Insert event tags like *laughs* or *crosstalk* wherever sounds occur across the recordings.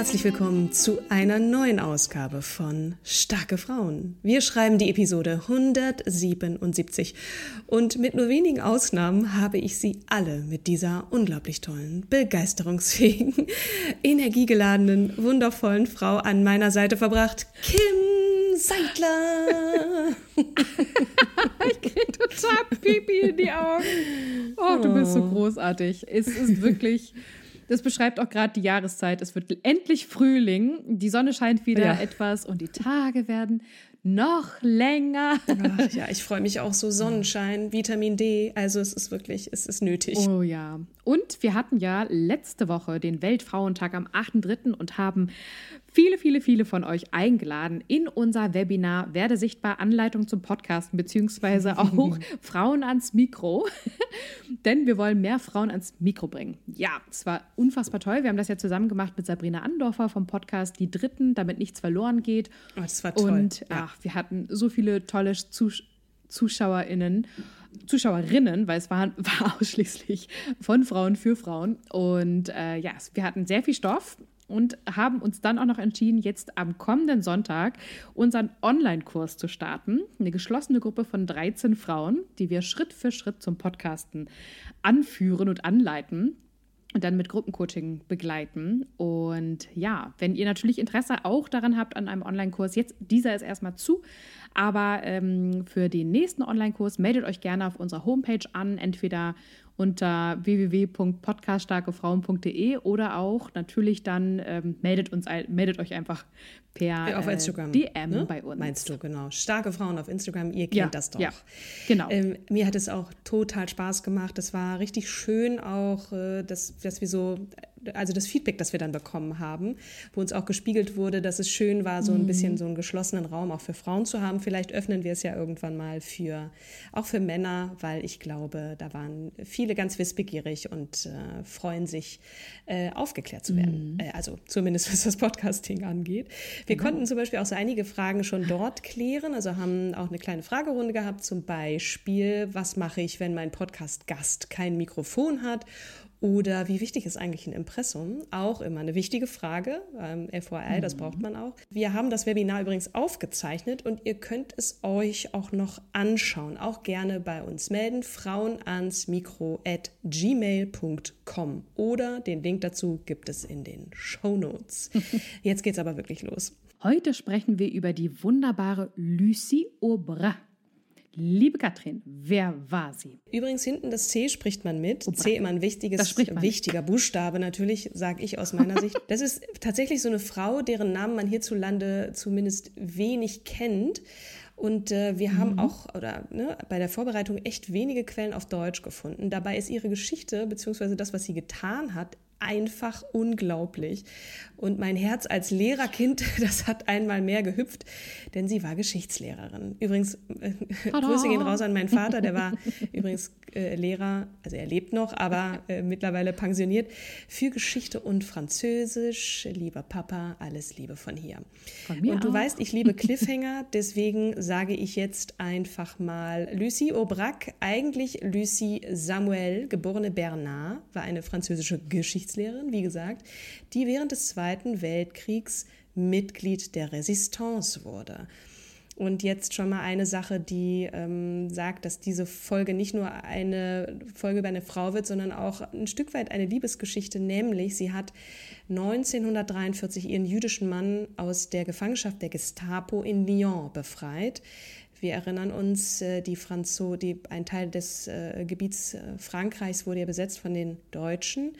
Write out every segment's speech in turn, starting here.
Herzlich willkommen zu einer neuen Ausgabe von Starke Frauen. Wir schreiben die Episode 177 und mit nur wenigen Ausnahmen habe ich sie alle mit dieser unglaublich tollen, begeisterungsfähigen, *laughs* energiegeladenen, wundervollen Frau an meiner Seite verbracht. Kim Seidler. *laughs* ich kriege total Pipi in die Augen. Oh, du bist so großartig. Es ist wirklich das beschreibt auch gerade die Jahreszeit. Es wird endlich Frühling, die Sonne scheint wieder ja. etwas und die Tage werden noch länger. Ach, ja, ich freue mich auch so. Sonnenschein, Vitamin D. Also es ist wirklich, es ist nötig. Oh ja. Und wir hatten ja letzte Woche den Weltfrauentag am 8.3. und haben viele, viele, viele von euch eingeladen in unser Webinar Werde sichtbar Anleitung zum Podcasten beziehungsweise *laughs* auch Frauen ans Mikro. *laughs* Denn wir wollen mehr Frauen ans Mikro bringen. Ja, es war unfassbar toll. Wir haben das ja zusammen gemacht mit Sabrina Andorfer vom Podcast Die Dritten, damit nichts verloren geht. Oh, das war toll. Und ja. ach, wir hatten so viele tolle Zus ZuschauerInnen. Zuschauerinnen, weil es war, *laughs* war ausschließlich von Frauen für Frauen. Und äh, ja, wir hatten sehr viel Stoff und haben uns dann auch noch entschieden, jetzt am kommenden Sonntag unseren Online-Kurs zu starten. Eine geschlossene Gruppe von 13 Frauen, die wir Schritt für Schritt zum Podcasten anführen und anleiten und dann mit Gruppencoaching begleiten. Und ja, wenn ihr natürlich Interesse auch daran habt an einem Online-Kurs, jetzt dieser ist erstmal zu, aber ähm, für den nächsten Online-Kurs meldet euch gerne auf unserer Homepage an, entweder unter www.podcaststarkefrauen.de oder auch natürlich dann ähm, meldet, uns, meldet euch einfach per auf Instagram, äh, DM ne? bei uns. Meinst du, genau. Starke Frauen auf Instagram, ihr kennt ja, das doch. Ja, genau. Ähm, mir hat es auch total Spaß gemacht. Es war richtig schön auch, äh, dass, dass wir so, also das Feedback, das wir dann bekommen haben, wo uns auch gespiegelt wurde, dass es schön war, so ein mhm. bisschen so einen geschlossenen Raum auch für Frauen zu haben. Vielleicht öffnen wir es ja irgendwann mal für, auch für Männer, weil ich glaube, da waren viele ganz wissbegierig und äh, freuen sich, äh, aufgeklärt zu werden. Mhm. Äh, also zumindest was das Podcasting angeht. Wir genau. konnten zum Beispiel auch so einige Fragen schon dort klären. Also haben auch eine kleine Fragerunde gehabt, zum Beispiel, was mache ich, wenn mein Podcast-Gast kein Mikrofon hat oder wie wichtig ist eigentlich ein Impressum? Auch immer eine wichtige Frage. Ähm, FYI, mhm. das braucht man auch. Wir haben das Webinar übrigens aufgezeichnet und ihr könnt es euch auch noch anschauen. Auch gerne bei uns melden. Frauen ans Mikro at gmail.com oder den Link dazu gibt es in den Show Notes. *laughs* Jetzt geht's aber wirklich los. Heute sprechen wir über die wunderbare Lucie Aubra. Liebe Katrin, wer war sie? Übrigens, hinten das C spricht man mit. Oh, C immer ein wichtiges, wichtiger Buchstabe, natürlich, sage ich aus meiner Sicht. *laughs* Das ist tatsächlich so eine Frau, deren Namen man hierzulande zumindest wenig kennt. Und äh, wir mhm. haben auch oder ne, bei der Vorbereitung echt wenige Quellen auf Deutsch gefunden. Dabei ist ihre Geschichte bzw. das, was sie getan hat, einfach unglaublich. Und mein Herz als Lehrerkind, *laughs* das hat einmal mehr gehüpft, denn sie war Geschichtslehrerin. Übrigens, äh, Grüße gehen raus an meinen Vater, der war übrigens äh, Lehrer, also er lebt noch, aber äh, mittlerweile pensioniert, für Geschichte und Französisch. Lieber Papa, alles Liebe von hier. Von mir und du auch. weißt, ich liebe Cliffhanger, *laughs* deswegen sage ich jetzt einfach mal Lucie Aubrac, eigentlich Lucie Samuel, geborene Bernard, war eine französische Geschichtslehrerin, wie gesagt, die während des Zweiten Weltkriegs Mitglied der Resistance wurde. Und jetzt schon mal eine Sache, die ähm, sagt, dass diese Folge nicht nur eine Folge über eine Frau wird, sondern auch ein Stück weit eine Liebesgeschichte. Nämlich, sie hat 1943 ihren jüdischen Mann aus der Gefangenschaft der Gestapo in Lyon befreit. Wir erinnern uns, äh, die Franzo, die, ein Teil des äh, Gebiets äh, Frankreichs wurde ja besetzt von den Deutschen,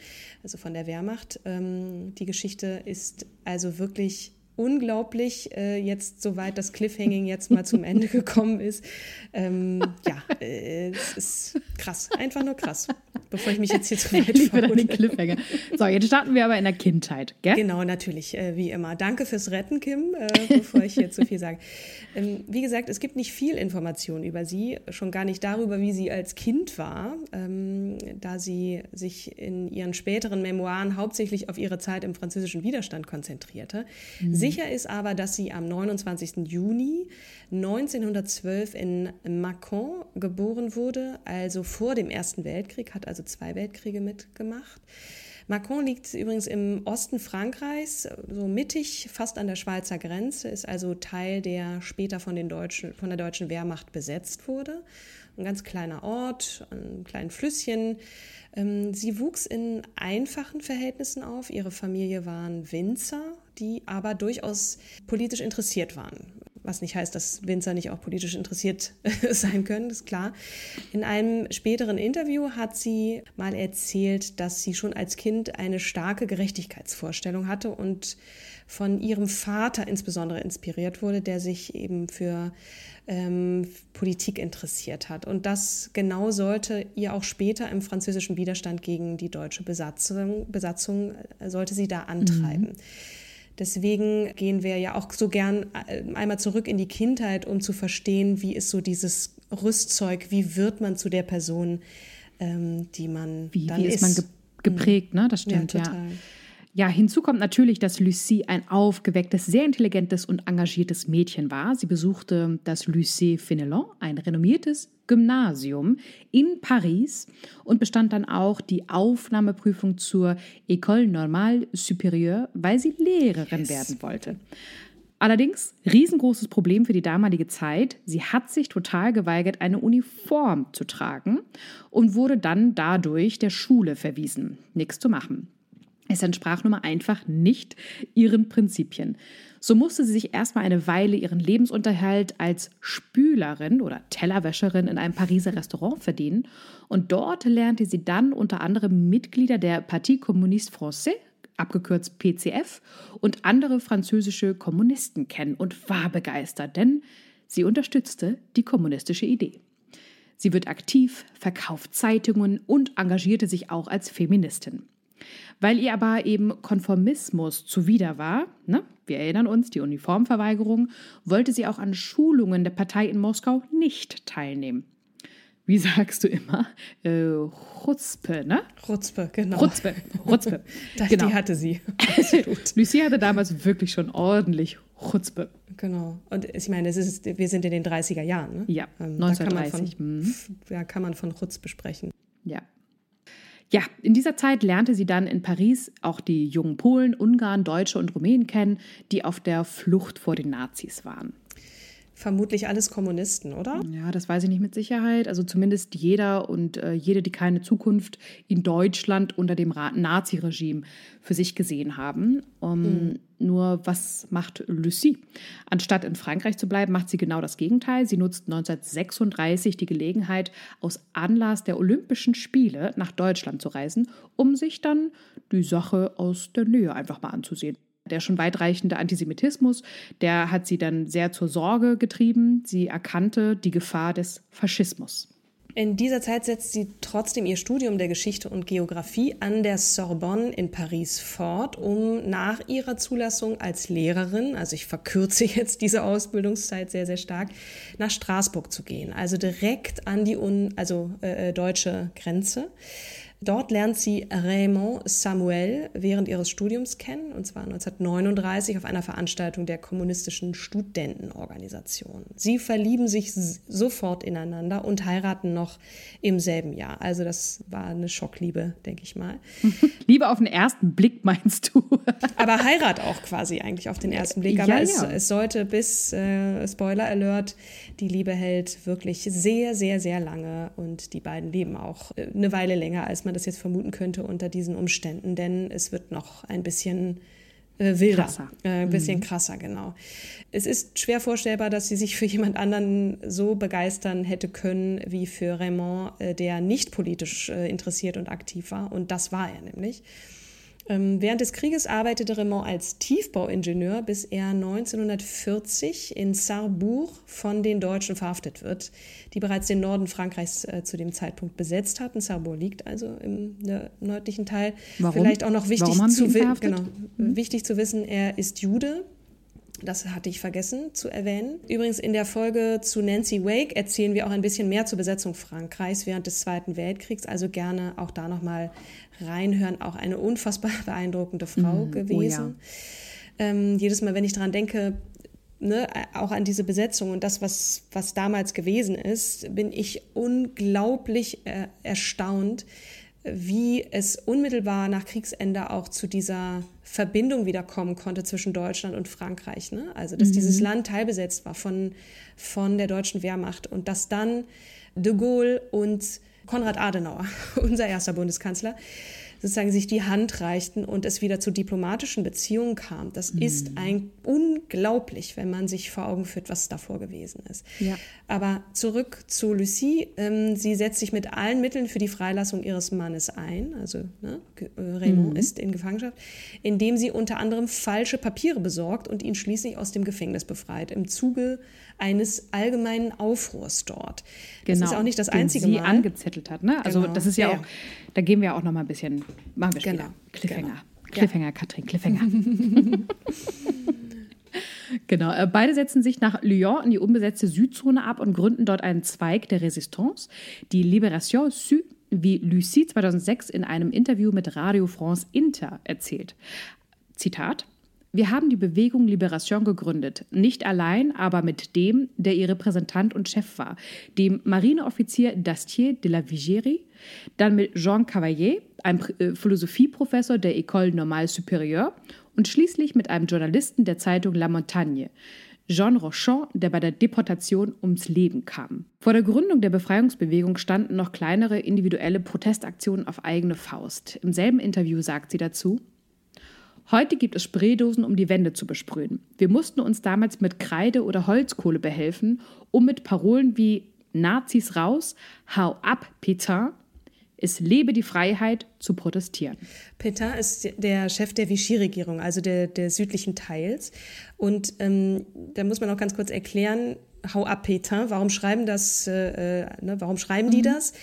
also von der Wehrmacht. Ähm, die Geschichte ist also wirklich unglaublich äh, jetzt soweit das Cliffhanging jetzt mal zum Ende *laughs* gekommen ist. Ähm, ja, äh, es ist krass, einfach nur krass. Bevor ich mich jetzt hier zu *laughs* weit Lieber den Cliffhanger. So, jetzt starten wir aber in der Kindheit, gell? Genau, natürlich, äh, wie immer. Danke fürs Retten, Kim, äh, bevor ich hier zu viel sage. Ähm, wie gesagt, es gibt nicht viel Information über sie, schon gar nicht darüber, wie sie als Kind war, ähm, da sie sich in ihren späteren Memoiren hauptsächlich auf ihre Zeit im französischen Widerstand konzentrierte. Mhm. Sicher ist aber, dass sie am 29. Juni 1912 in Mâcon geboren wurde, also vor dem Ersten Weltkrieg, hat also zwei Weltkriege mitgemacht. Macron liegt übrigens im Osten Frankreichs, so mittig, fast an der Schweizer Grenze, ist also Teil, der später von, den Deutschen, von der deutschen Wehrmacht besetzt wurde. Ein ganz kleiner Ort, ein kleines Flüsschen. Ähm, sie wuchs in einfachen Verhältnissen auf. Ihre Familie waren Winzer, die aber durchaus politisch interessiert waren was nicht heißt, dass Winzer nicht auch politisch interessiert *laughs* sein können, ist klar. In einem späteren Interview hat sie mal erzählt, dass sie schon als Kind eine starke Gerechtigkeitsvorstellung hatte und von ihrem Vater insbesondere inspiriert wurde, der sich eben für ähm, Politik interessiert hat. Und das genau sollte ihr auch später im französischen Widerstand gegen die deutsche Besatzung, Besatzung äh, sollte sie da antreiben. Mhm. Deswegen gehen wir ja auch so gern äh, einmal zurück in die Kindheit, um zu verstehen, wie ist so dieses Rüstzeug, wie wird man zu der Person, ähm, die man wie, dann wie ist. man ge geprägt, ne? Das stimmt, ja. Total. Ja, hinzu kommt natürlich, dass Lucie ein aufgewecktes, sehr intelligentes und engagiertes Mädchen war. Sie besuchte das Lycée Fenelon, ein renommiertes Gymnasium in Paris und bestand dann auch die Aufnahmeprüfung zur École Normale Supérieure, weil sie Lehrerin yes. werden wollte. Allerdings, riesengroßes Problem für die damalige Zeit. Sie hat sich total geweigert, eine Uniform zu tragen und wurde dann dadurch der Schule verwiesen. Nichts zu machen. Es entsprach nun mal einfach nicht ihren Prinzipien. So musste sie sich erstmal eine Weile ihren Lebensunterhalt als Spülerin oder Tellerwäscherin in einem Pariser Restaurant verdienen. Und dort lernte sie dann unter anderem Mitglieder der Parti Communiste Français, abgekürzt PCF, und andere französische Kommunisten kennen und war begeistert, denn sie unterstützte die kommunistische Idee. Sie wird aktiv, verkauft Zeitungen und engagierte sich auch als Feministin. Weil ihr aber eben Konformismus zuwider war, ne? wir erinnern uns, die Uniformverweigerung, wollte sie auch an Schulungen der Partei in Moskau nicht teilnehmen. Wie sagst du immer? Äh, Chutzpe, ne? Chutzpe, genau. Chutzpe, Chutzpe. *laughs* das, genau. Die hatte sie. *laughs* Lucie hatte damals wirklich schon ordentlich Chutzpe. Genau. Und ich meine, es ist, wir sind in den 30er Jahren, ne? Ja, ähm, 1930. Da kann man von, mhm. ja, kann man von Chutzpe sprechen. Ja, ja, in dieser Zeit lernte sie dann in Paris auch die jungen Polen, Ungarn, Deutsche und Rumänen kennen, die auf der Flucht vor den Nazis waren. Vermutlich alles Kommunisten, oder? Ja, das weiß ich nicht mit Sicherheit. Also zumindest jeder und äh, jede, die keine Zukunft in Deutschland unter dem Nazi-Regime für sich gesehen haben. Um, mhm. Nur was macht Lucie? Anstatt in Frankreich zu bleiben, macht sie genau das Gegenteil. Sie nutzt 1936 die Gelegenheit, aus Anlass der Olympischen Spiele nach Deutschland zu reisen, um sich dann die Sache aus der Nähe einfach mal anzusehen. Der schon weitreichende Antisemitismus, der hat sie dann sehr zur Sorge getrieben. Sie erkannte die Gefahr des Faschismus. In dieser Zeit setzt sie trotzdem ihr Studium der Geschichte und Geografie an der Sorbonne in Paris fort, um nach ihrer Zulassung als Lehrerin, also ich verkürze *laughs* jetzt diese Ausbildungszeit sehr, sehr stark, nach Straßburg zu gehen, also direkt an die un, also, äh, äh deutsche Grenze. Dort lernt sie Raymond Samuel während ihres Studiums kennen, und zwar 1939 auf einer Veranstaltung der kommunistischen Studentenorganisation. Sie verlieben sich sofort ineinander und heiraten noch im selben Jahr. Also das war eine Schockliebe, denke ich mal. *laughs* Liebe auf den ersten Blick meinst du? *laughs* Aber Heirat auch quasi eigentlich auf den ersten Blick. Aber ja, es, ja. es, sollte bis, äh, Spoiler Alert, die Liebe hält wirklich sehr, sehr, sehr lange und die beiden leben auch äh, eine Weile länger, als man man das jetzt vermuten könnte unter diesen Umständen, denn es wird noch ein bisschen äh, wilder, krasser. Äh, ein bisschen mhm. krasser, genau. Es ist schwer vorstellbar, dass sie sich für jemand anderen so begeistern hätte können wie für Raymond, äh, der nicht politisch äh, interessiert und aktiv war. Und das war er nämlich. Ähm, während des Krieges arbeitete Raymond als Tiefbauingenieur, bis er 1940 in Sarrebourg von den Deutschen verhaftet wird, die bereits den Norden Frankreichs äh, zu dem Zeitpunkt besetzt hatten. Sarrebourg liegt also im nördlichen Teil. Warum? Vielleicht auch noch wichtig zu, genau, mhm. wichtig zu wissen, er ist Jude, das hatte ich vergessen zu erwähnen. Übrigens in der Folge zu Nancy Wake erzählen wir auch ein bisschen mehr zur Besetzung Frankreichs während des Zweiten Weltkriegs. Also gerne auch da nochmal reinhören. Auch eine unfassbar *laughs* beeindruckende Frau mm, gewesen. Oh ja. ähm, jedes Mal, wenn ich daran denke, ne, auch an diese Besetzung und das, was, was damals gewesen ist, bin ich unglaublich äh, erstaunt, wie es unmittelbar nach Kriegsende auch zu dieser Verbindung wiederkommen konnte zwischen Deutschland und Frankreich. Ne? Also, dass mhm. dieses Land teilbesetzt war von, von der deutschen Wehrmacht und dass dann de Gaulle und Konrad Adenauer, *laughs* unser erster Bundeskanzler, sozusagen sich die Hand reichten und es wieder zu diplomatischen Beziehungen kam. Das mhm. ist ein unglaublich, wenn man sich vor Augen führt, was davor gewesen ist. Ja. Aber zurück zu Lucie. Ähm, sie setzt sich mit allen Mitteln für die Freilassung ihres Mannes ein. Also ne, äh, Raymond mhm. ist in Gefangenschaft, indem sie unter anderem falsche Papiere besorgt und ihn schließlich aus dem Gefängnis befreit. Im Zuge eines allgemeinen Aufruhrs dort. Genau, das ist auch nicht das einzige sie Mal. angezettelt hat. Ne? Also genau. das ist ja, ja, auch, da gehen wir auch noch mal ein bisschen, machen wir später. Genau. Cliffhanger. Genau. Cliffhanger, ja. Katrin, Cliffhanger. *laughs* Genau, äh, beide setzen sich nach Lyon in die unbesetzte Südzone ab und gründen dort einen Zweig der Resistance, die Libération Sud, wie Lucie 2006 in einem Interview mit Radio France Inter erzählt. Zitat: wir haben die Bewegung Liberation gegründet, nicht allein, aber mit dem, der ihr Repräsentant und Chef war, dem Marineoffizier Dastier de la Vigérie, dann mit Jean Cavalier, einem äh, Philosophieprofessor der École Normale Supérieure und schließlich mit einem Journalisten der Zeitung La Montagne, Jean Rochon, der bei der Deportation ums Leben kam. Vor der Gründung der Befreiungsbewegung standen noch kleinere individuelle Protestaktionen auf eigene Faust. Im selben Interview sagt sie dazu, Heute gibt es Spraydosen, um die Wände zu besprühen. Wir mussten uns damals mit Kreide oder Holzkohle behelfen, um mit Parolen wie Nazis raus, hau ab, Peter, es lebe die Freiheit zu protestieren. Petain ist der Chef der Vichy-Regierung, also der, der südlichen Teils. Und ähm, da muss man auch ganz kurz erklären, hau ab Petain, warum schreiben das, äh, äh, ne, warum schreiben die mhm. das?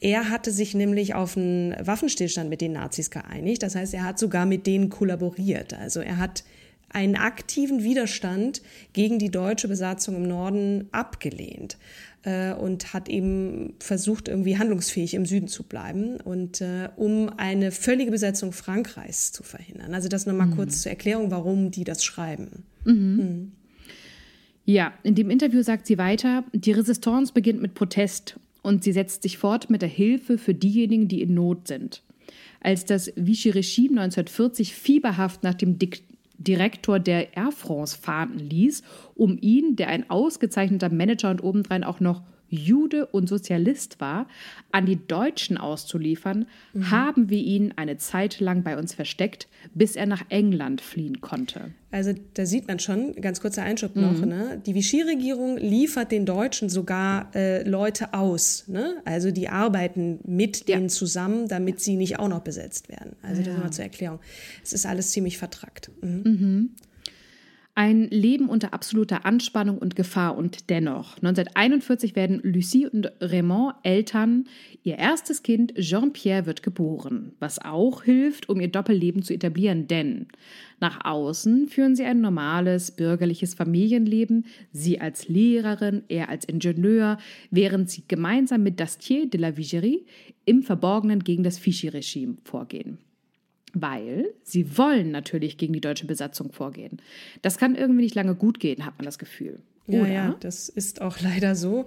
Er hatte sich nämlich auf einen Waffenstillstand mit den Nazis geeinigt. Das heißt, er hat sogar mit denen kollaboriert. Also er hat einen aktiven Widerstand gegen die deutsche Besatzung im Norden abgelehnt äh, und hat eben versucht, irgendwie handlungsfähig im Süden zu bleiben und äh, um eine völlige Besetzung Frankreichs zu verhindern. Also das nochmal mhm. kurz zur Erklärung, warum die das schreiben. Mhm. Mhm. Ja, in dem Interview sagt sie weiter, die Resistance beginnt mit Protest und sie setzt sich fort mit der Hilfe für diejenigen, die in Not sind. Als das Vichy-Regime 1940 fieberhaft nach dem Dik Direktor der Air France fahnden ließ, um ihn, der ein ausgezeichneter Manager und obendrein auch noch Jude und Sozialist war, an die Deutschen auszuliefern, mhm. haben wir ihn eine Zeit lang bei uns versteckt, bis er nach England fliehen konnte. Also da sieht man schon, ganz kurzer Einschub noch, mhm. ne? die Vichy-Regierung liefert den Deutschen sogar äh, Leute aus. Ne? Also die arbeiten mit ja. denen zusammen, damit sie nicht auch noch besetzt werden. Also ja. das mal zur Erklärung. Es ist alles ziemlich vertrackt. Mhm. Mhm. Ein Leben unter absoluter Anspannung und Gefahr und dennoch. 1941 werden Lucie und Raymond Eltern. Ihr erstes Kind, Jean-Pierre, wird geboren, was auch hilft, um ihr Doppelleben zu etablieren, denn nach außen führen sie ein normales bürgerliches Familienleben, sie als Lehrerin, er als Ingenieur, während sie gemeinsam mit Dastier de la Vigerie im Verborgenen gegen das Vichy-Regime vorgehen weil sie wollen natürlich gegen die deutsche Besatzung vorgehen. Das kann irgendwie nicht lange gut gehen, hat man das Gefühl. Ja, ja, das ist auch *laughs* leider so.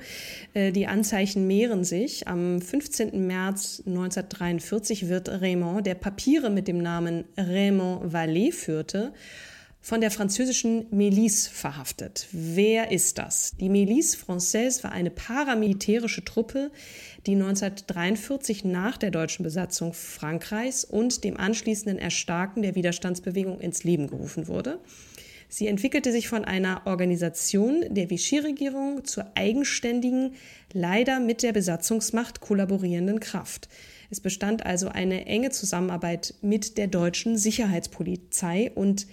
Äh, die Anzeichen mehren sich. Am 15. März 1943 wird Raymond, der Papiere mit dem Namen Raymond Vallée führte, von der französischen Milice verhaftet. Wer ist das? Die Milice Française war eine paramilitärische Truppe, die 1943 nach der deutschen Besatzung Frankreichs und dem anschließenden Erstarken der Widerstandsbewegung ins Leben gerufen wurde. Sie entwickelte sich von einer Organisation der Vichy-Regierung zur eigenständigen, leider mit der Besatzungsmacht kollaborierenden Kraft. Es bestand also eine enge Zusammenarbeit mit der deutschen Sicherheitspolizei und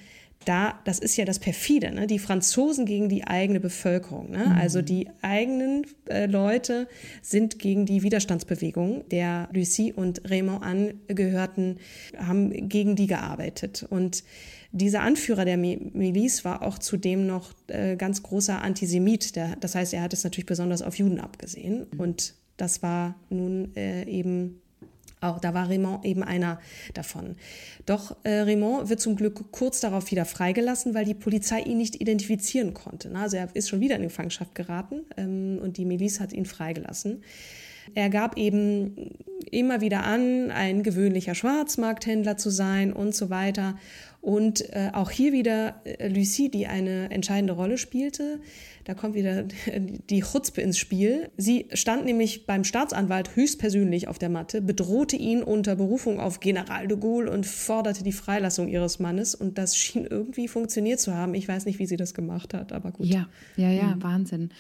da, das ist ja das perfide, ne? die Franzosen gegen die eigene Bevölkerung. Ne? Mhm. Also die eigenen äh, Leute sind gegen die Widerstandsbewegung der Lucie und Raymond angehörten, haben gegen die gearbeitet. Und dieser Anführer der Miliz war auch zudem noch äh, ganz großer Antisemit. Der, das heißt, er hat es natürlich besonders auf Juden abgesehen. Mhm. Und das war nun äh, eben auch da war Raymond eben einer davon. Doch äh, Raymond wird zum Glück kurz darauf wieder freigelassen, weil die Polizei ihn nicht identifizieren konnte. Also er ist schon wieder in Gefangenschaft geraten ähm, und die Miliz hat ihn freigelassen. Er gab eben immer wieder an, ein gewöhnlicher Schwarzmarkthändler zu sein und so weiter. Und äh, auch hier wieder äh, Lucie, die eine entscheidende Rolle spielte. Da kommt wieder *laughs* die Chutzpe ins Spiel. Sie stand nämlich beim Staatsanwalt höchstpersönlich auf der Matte, bedrohte ihn unter Berufung auf General de Gaulle und forderte die Freilassung ihres Mannes. Und das schien irgendwie funktioniert zu haben. Ich weiß nicht, wie sie das gemacht hat, aber gut. Ja, ja, ja, mhm. Wahnsinn.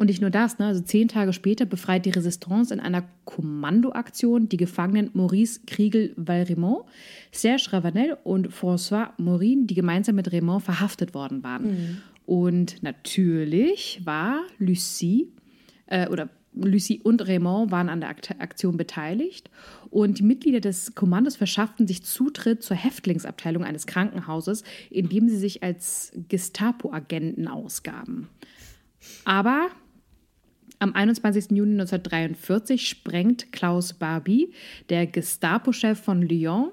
Und nicht nur das, ne? also zehn Tage später befreit die Resistance in einer Kommandoaktion die Gefangenen Maurice Kriegel-Valrimont, Serge Ravanel und François Morin, die gemeinsam mit Raymond verhaftet worden waren. Mhm. Und natürlich war Lucie äh, oder Lucie und Raymond waren an der Aktion beteiligt und die Mitglieder des Kommandos verschafften sich Zutritt zur Häftlingsabteilung eines Krankenhauses, indem sie sich als Gestapo-Agenten ausgaben. Aber am 21. Juni 1943 sprengt Klaus Barbie, der Gestapo-Chef von Lyon,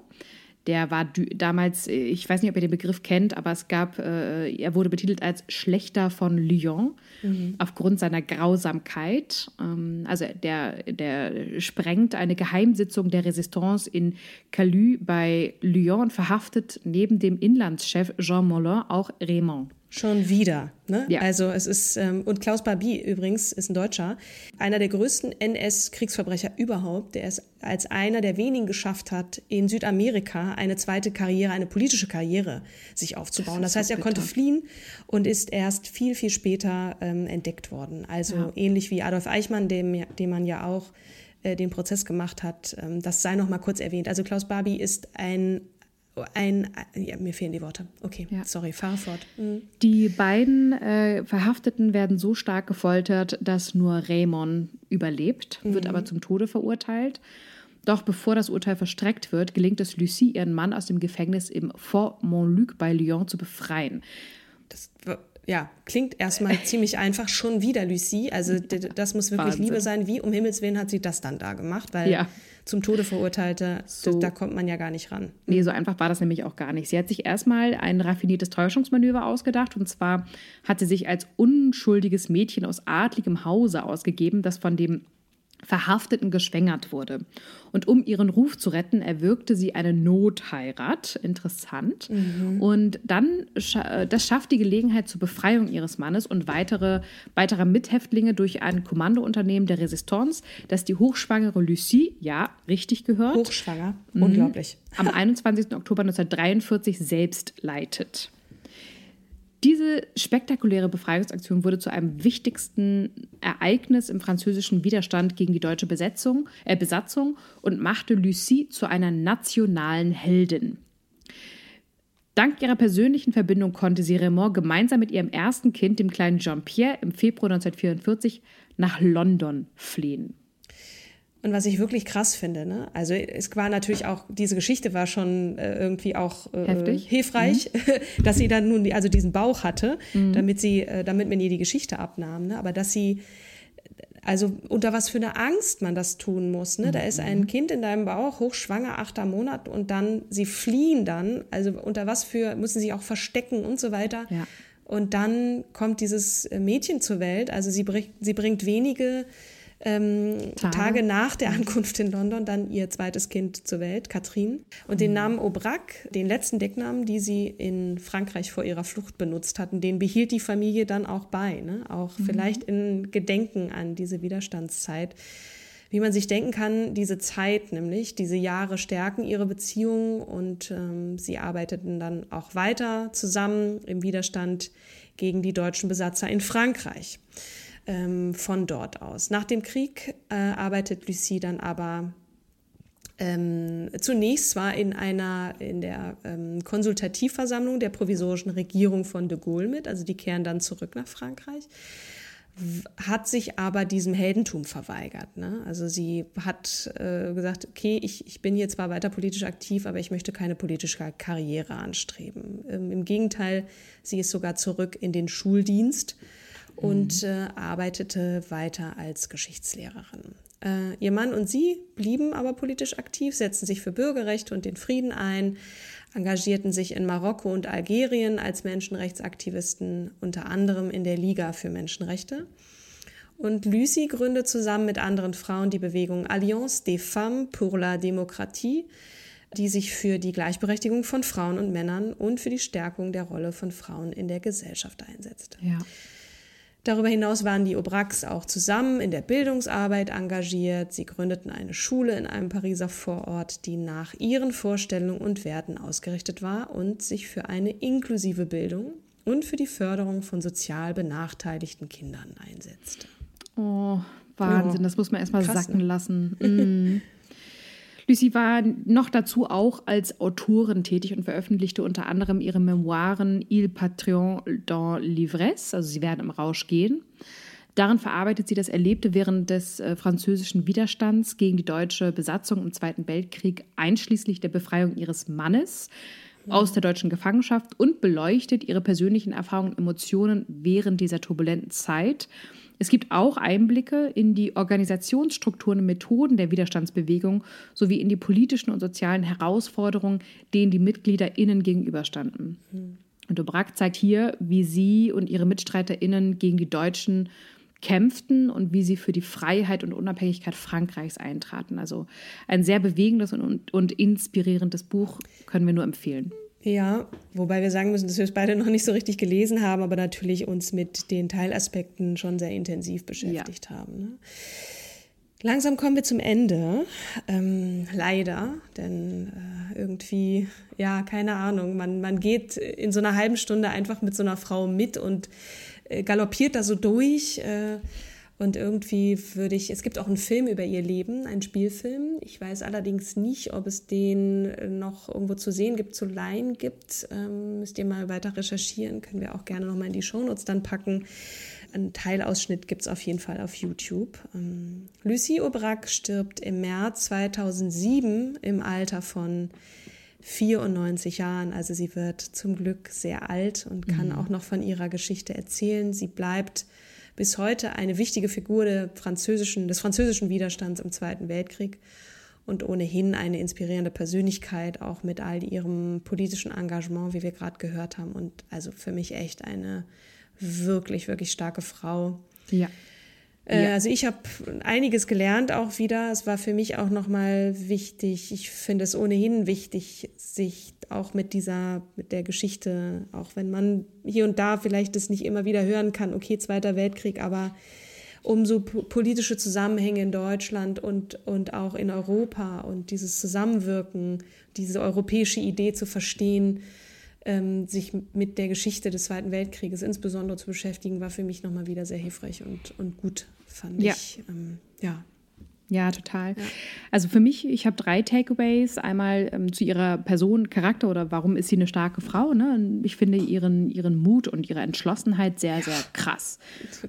der war damals, ich weiß nicht, ob ihr den Begriff kennt, aber es gab, äh, er wurde betitelt als Schlechter von Lyon mhm. aufgrund seiner Grausamkeit. Ähm, also der, der sprengt eine Geheimsitzung der Resistance in Calus bei Lyon und verhaftet neben dem Inlandschef Jean Moulin auch Raymond. Schon wieder. Ne? Ja. Also es ist, ähm, und Klaus Barbie übrigens ist ein Deutscher, einer der größten NS-Kriegsverbrecher überhaupt, der es als einer der wenigen geschafft hat, in Südamerika eine zweite Karriere, eine politische Karriere sich aufzubauen. Das, das heißt, er konnte fliehen und ist erst viel, viel später ähm, entdeckt worden. Also ja. ähnlich wie Adolf Eichmann, dem, dem man ja auch äh, den Prozess gemacht hat. Ähm, das sei noch mal kurz erwähnt. Also Klaus Barbie ist ein ein, ja, mir fehlen die Worte. Okay, ja. sorry, fahr fort. Mhm. Die beiden äh, Verhafteten werden so stark gefoltert, dass nur Raymond überlebt, mhm. wird aber zum Tode verurteilt. Doch bevor das Urteil verstreckt wird, gelingt es Lucie, ihren Mann aus dem Gefängnis im Fort Montluc bei Lyon zu befreien. Das ja, klingt erstmal *laughs* ziemlich einfach. Schon wieder Lucie. Also das muss wirklich Wahnsinn. Liebe sein. Wie um Himmels Willen hat sie das dann da gemacht? Weil ja zum Tode verurteilte, so, da kommt man ja gar nicht ran. Nee, so einfach war das nämlich auch gar nicht. Sie hat sich erstmal ein raffiniertes Täuschungsmanöver ausgedacht und zwar hat sie sich als unschuldiges Mädchen aus adligem Hause ausgegeben, das von dem Verhafteten geschwängert wurde. Und um ihren Ruf zu retten, erwirkte sie eine Notheirat. Interessant. Mhm. Und dann, das schafft die Gelegenheit zur Befreiung ihres Mannes und weitere, weiterer Mithäftlinge durch ein Kommandounternehmen der Resistance, das die hochschwangere Lucie, ja, richtig gehört. Hochschwanger, mhm, unglaublich. Am 21. Oktober 1943 selbst leitet. Diese spektakuläre Befreiungsaktion wurde zu einem wichtigsten Ereignis im französischen Widerstand gegen die deutsche Besetzung, äh, Besatzung und machte Lucie zu einer nationalen Heldin. Dank ihrer persönlichen Verbindung konnte sie Raymond gemeinsam mit ihrem ersten Kind, dem kleinen Jean-Pierre, im Februar 1944 nach London fliehen. Und was ich wirklich krass finde, ne? also es war natürlich auch, diese Geschichte war schon äh, irgendwie auch äh, hilfreich, mhm. *laughs* dass sie dann nun, die, also diesen Bauch hatte, mhm. damit sie, äh, damit man ihr die Geschichte abnahm. Ne? Aber dass sie, also unter was für eine Angst man das tun muss. Ne? Da ist ein mhm. Kind in deinem Bauch, hochschwanger, achter Monat und dann, sie fliehen dann, also unter was für, müssen sie auch verstecken und so weiter. Ja. Und dann kommt dieses Mädchen zur Welt, also sie, bringt, sie bringt wenige ähm, Tage. Tage. nach der Ankunft in London dann ihr zweites Kind zur Welt, Katrin. Und den mhm. Namen Aubrac, den letzten Decknamen, die sie in Frankreich vor ihrer Flucht benutzt hatten, den behielt die Familie dann auch bei. Ne? Auch mhm. vielleicht in Gedenken an diese Widerstandszeit. Wie man sich denken kann, diese Zeit, nämlich diese Jahre stärken ihre Beziehung und ähm, sie arbeiteten dann auch weiter zusammen im Widerstand gegen die deutschen Besatzer in Frankreich ähm, von dort aus. Nach dem Krieg äh, arbeitet Lucie dann aber ähm, zunächst zwar in einer in der ähm, Konsultativversammlung der provisorischen Regierung von de Gaulle mit, also die kehren dann zurück nach Frankreich, hat sich aber diesem Heldentum verweigert. Ne? Also sie hat äh, gesagt, okay, ich, ich bin hier zwar weiter politisch aktiv, aber ich möchte keine politische Karriere anstreben. Ähm, Im Gegenteil, sie ist sogar zurück in den Schuldienst und mhm. äh, arbeitete weiter als Geschichtslehrerin. Äh, ihr Mann und sie blieben aber politisch aktiv, setzten sich für Bürgerrechte und den Frieden ein, engagierten sich in Marokko und Algerien als Menschenrechtsaktivisten, unter anderem in der Liga für Menschenrechte. Und Lucy gründet zusammen mit anderen Frauen die Bewegung Alliance des Femmes pour la Démocratie, die sich für die Gleichberechtigung von Frauen und Männern und für die Stärkung der Rolle von Frauen in der Gesellschaft einsetzt. Ja. Darüber hinaus waren die Aubracs auch zusammen in der Bildungsarbeit engagiert. Sie gründeten eine Schule in einem Pariser Vorort, die nach ihren Vorstellungen und Werten ausgerichtet war und sich für eine inklusive Bildung und für die Förderung von sozial benachteiligten Kindern einsetzte. Oh, Wahnsinn, ja. das muss man erstmal sacken ne? lassen. *laughs* Mm. Lucy war noch dazu auch als Autorin tätig und veröffentlichte unter anderem ihre Memoiren Il Patron dans l'ivresse, also Sie werden im Rausch gehen. Darin verarbeitet sie das Erlebte während des äh, französischen Widerstands gegen die deutsche Besatzung im Zweiten Weltkrieg, einschließlich der Befreiung ihres Mannes aus der deutschen Gefangenschaft und beleuchtet ihre persönlichen Erfahrungen und Emotionen während dieser turbulenten Zeit es gibt auch Einblicke in die Organisationsstrukturen und Methoden der Widerstandsbewegung sowie in die politischen und sozialen Herausforderungen, denen die MitgliederInnen gegenüberstanden. Mhm. Und Dobrak zeigt hier, wie sie und ihre MitstreiterInnen gegen die Deutschen kämpften und wie sie für die Freiheit und Unabhängigkeit Frankreichs eintraten. Also ein sehr bewegendes und, und inspirierendes Buch können wir nur empfehlen. Ja, wobei wir sagen müssen, dass wir es beide *laughs* noch nicht so richtig gelesen haben, aber natürlich uns mit den Teilaspekten schon sehr intensiv beschäftigt ja. haben. Ne? Langsam kommen wir zum Ende, ähm, leider, denn äh, irgendwie, ja, keine Ahnung, man, man geht in so einer halben Stunde einfach mit so einer Frau mit und äh, galoppiert da so durch. Äh, und irgendwie würde ich, es gibt auch einen Film über ihr Leben, einen Spielfilm. Ich weiß allerdings nicht, ob es den noch irgendwo zu sehen gibt, zu leihen gibt. Ähm, müsst ihr mal weiter recherchieren, können wir auch gerne nochmal in die Shownotes dann packen. Ein Teilausschnitt gibt es auf jeden Fall auf YouTube. Ähm, Lucie Aubrac stirbt im März 2007 im Alter von 94 Jahren. Also sie wird zum Glück sehr alt und kann mhm. auch noch von ihrer Geschichte erzählen. Sie bleibt bis heute eine wichtige Figur französischen, des französischen Widerstands im Zweiten Weltkrieg und ohnehin eine inspirierende Persönlichkeit, auch mit all ihrem politischen Engagement, wie wir gerade gehört haben. Und also für mich echt eine wirklich, wirklich starke Frau. Ja. Äh, ja. Also ich habe einiges gelernt auch wieder. Es war für mich auch nochmal wichtig. Ich finde es ohnehin wichtig, sich auch mit dieser, mit der Geschichte, auch wenn man hier und da vielleicht das nicht immer wieder hören kann, okay, Zweiter Weltkrieg, aber um so politische Zusammenhänge in Deutschland und, und auch in Europa und dieses Zusammenwirken, diese europäische Idee zu verstehen, sich mit der Geschichte des Zweiten Weltkrieges insbesondere zu beschäftigen, war für mich nochmal wieder sehr hilfreich und, und gut fand ja. ich. Ähm, ja. Ja, total. Ja. Also für mich, ich habe drei Takeaways. Einmal ähm, zu ihrer Person, Charakter oder warum ist sie eine starke Frau. Ne? Ich finde ihren, ihren Mut und ihre Entschlossenheit sehr, sehr krass.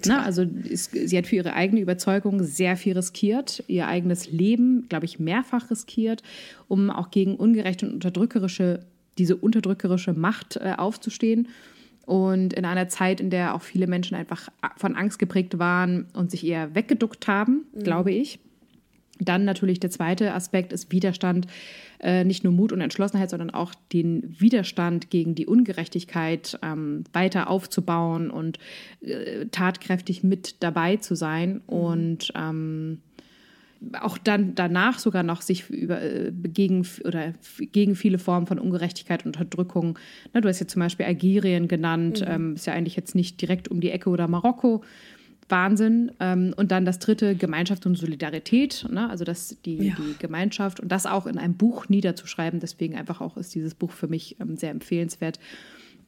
Ne? Also ist, sie hat für ihre eigene Überzeugung sehr viel riskiert, ihr eigenes Leben, glaube ich, mehrfach riskiert, um auch gegen ungerechte und unterdrückerische, diese unterdrückerische Macht äh, aufzustehen. Und in einer Zeit, in der auch viele Menschen einfach von Angst geprägt waren und sich eher weggeduckt haben, mhm. glaube ich. Dann natürlich der zweite Aspekt ist Widerstand, äh, nicht nur Mut und Entschlossenheit, sondern auch den Widerstand gegen die Ungerechtigkeit ähm, weiter aufzubauen und äh, tatkräftig mit dabei zu sein mhm. und ähm, auch dann danach sogar noch sich über, äh, gegen oder gegen viele Formen von Ungerechtigkeit und Unterdrückung. Na, du hast ja zum Beispiel Algerien genannt, mhm. ähm, ist ja eigentlich jetzt nicht direkt um die Ecke oder Marokko. Wahnsinn. Ähm, und dann das dritte, Gemeinschaft und Solidarität. Ne? Also das, die, ja. die Gemeinschaft und das auch in einem Buch niederzuschreiben. Deswegen einfach auch ist dieses Buch für mich ähm, sehr empfehlenswert.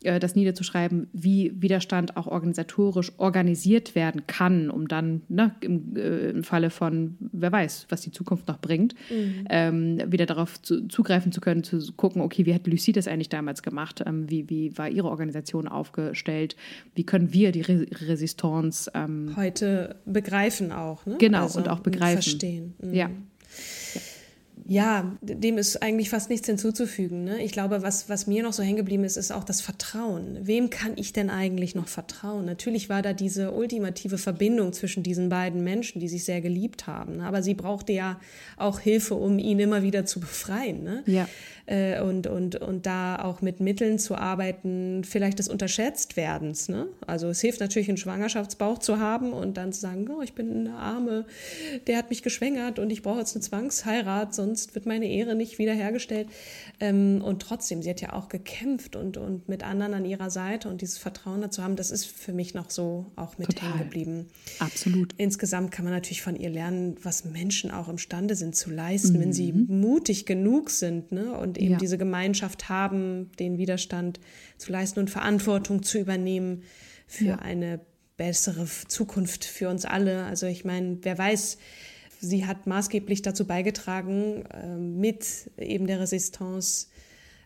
Äh, das niederzuschreiben, wie Widerstand auch organisatorisch organisiert werden kann, um dann ne, im, äh, im, Falle von, wer weiß, was die Zukunft noch bringt, mhm. ähm, wieder darauf zu, zugreifen zu können, zu gucken, okay, wie hat Lucie das eigentlich damals gemacht? Ähm, wie, wie war ihre Organisation aufgestellt? Wie können wir die Re Resistance ähm, heute begreifen auch? Ne? Genau, also, und auch begreifen. Verstehen. Mhm. Ja. Ja, dem ist eigentlich fast nichts hinzuzufügen. Ne? Ich glaube, was, was mir noch so hängen geblieben ist, ist auch das Vertrauen. Wem kann ich denn eigentlich noch vertrauen? Natürlich war da diese ultimative Verbindung zwischen diesen beiden Menschen, die sich sehr geliebt haben. Aber sie brauchte ja auch Hilfe, um ihn immer wieder zu befreien. Ne? Ja. Äh, und, und, und da auch mit Mitteln zu arbeiten, vielleicht des Unterschätztwerdens. Ne? Also es hilft natürlich, einen Schwangerschaftsbauch zu haben und dann zu sagen, oh, ich bin eine Arme, der hat mich geschwängert und ich brauche jetzt eine Zwangsheirat, sonst wird meine Ehre nicht wiederhergestellt. Ähm, und trotzdem, sie hat ja auch gekämpft und, und mit anderen an ihrer Seite und dieses Vertrauen dazu haben, das ist für mich noch so auch mit Total. hängen geblieben. Absolut. Insgesamt kann man natürlich von ihr lernen, was Menschen auch imstande sind zu leisten, mhm. wenn sie mutig genug sind ne? und eben ja. diese Gemeinschaft haben, den Widerstand zu leisten und Verantwortung zu übernehmen für ja. eine bessere Zukunft für uns alle. Also ich meine, wer weiß, sie hat maßgeblich dazu beigetragen, äh, mit eben der Resistance,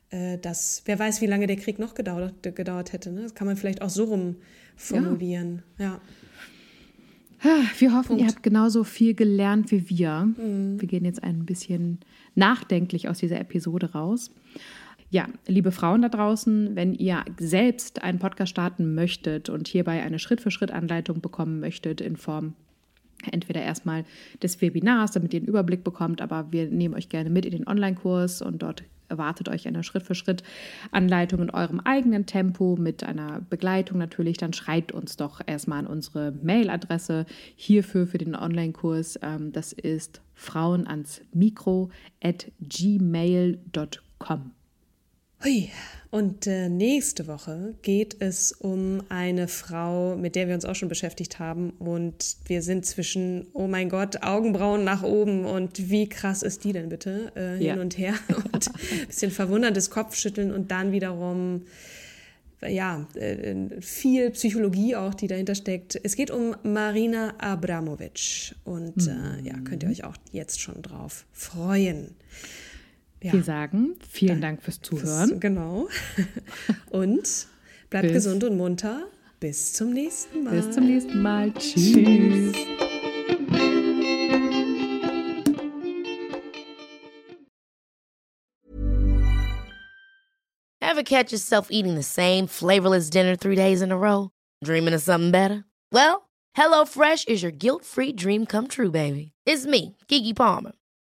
äh, dass wer weiß, wie lange der Krieg noch gedauert, gedauert hätte. Ne? Das kann man vielleicht auch so rum formulieren. Ja. ja. Wir hoffen, Punkt. ihr habt genauso viel gelernt wie wir. Mhm. Wir gehen jetzt ein bisschen nachdenklich aus dieser Episode raus. Ja, liebe Frauen da draußen, wenn ihr selbst einen Podcast starten möchtet und hierbei eine Schritt-für-Schritt-Anleitung bekommen möchtet in Form entweder erstmal des Webinars, damit ihr einen Überblick bekommt, aber wir nehmen euch gerne mit in den Online-Kurs und dort erwartet euch eine Schritt-für-Schritt-Anleitung in eurem eigenen Tempo mit einer Begleitung natürlich. Dann schreibt uns doch erstmal an unsere Mailadresse hierfür für den Online-Kurs. Ähm, das ist frauen ans Mikro at gmail.com. Hui. Und äh, nächste Woche geht es um eine Frau, mit der wir uns auch schon beschäftigt haben. Und wir sind zwischen, oh mein Gott, Augenbrauen nach oben und wie krass ist die denn bitte? Äh, hin ja. und her. *laughs* Und ein bisschen verwunderndes Kopfschütteln und dann wiederum ja, äh, viel Psychologie auch, die dahinter steckt. Es geht um Marina Abramovic und mhm. äh, ja, könnt ihr euch auch jetzt schon drauf freuen. Ja. Wir sagen vielen Dank fürs Zuhören. Fürs, genau. *laughs* Und bleibt Bis. gesund und munter. Bis zum nächsten Mal. Bis zum nächsten Mal. Tschüss. Tschüss. Ever catch yourself eating the same flavorless dinner three days in a row? Dreaming of something better? Well, HelloFresh is your guilt-free dream come true, baby. It's me, Kiki Palmer.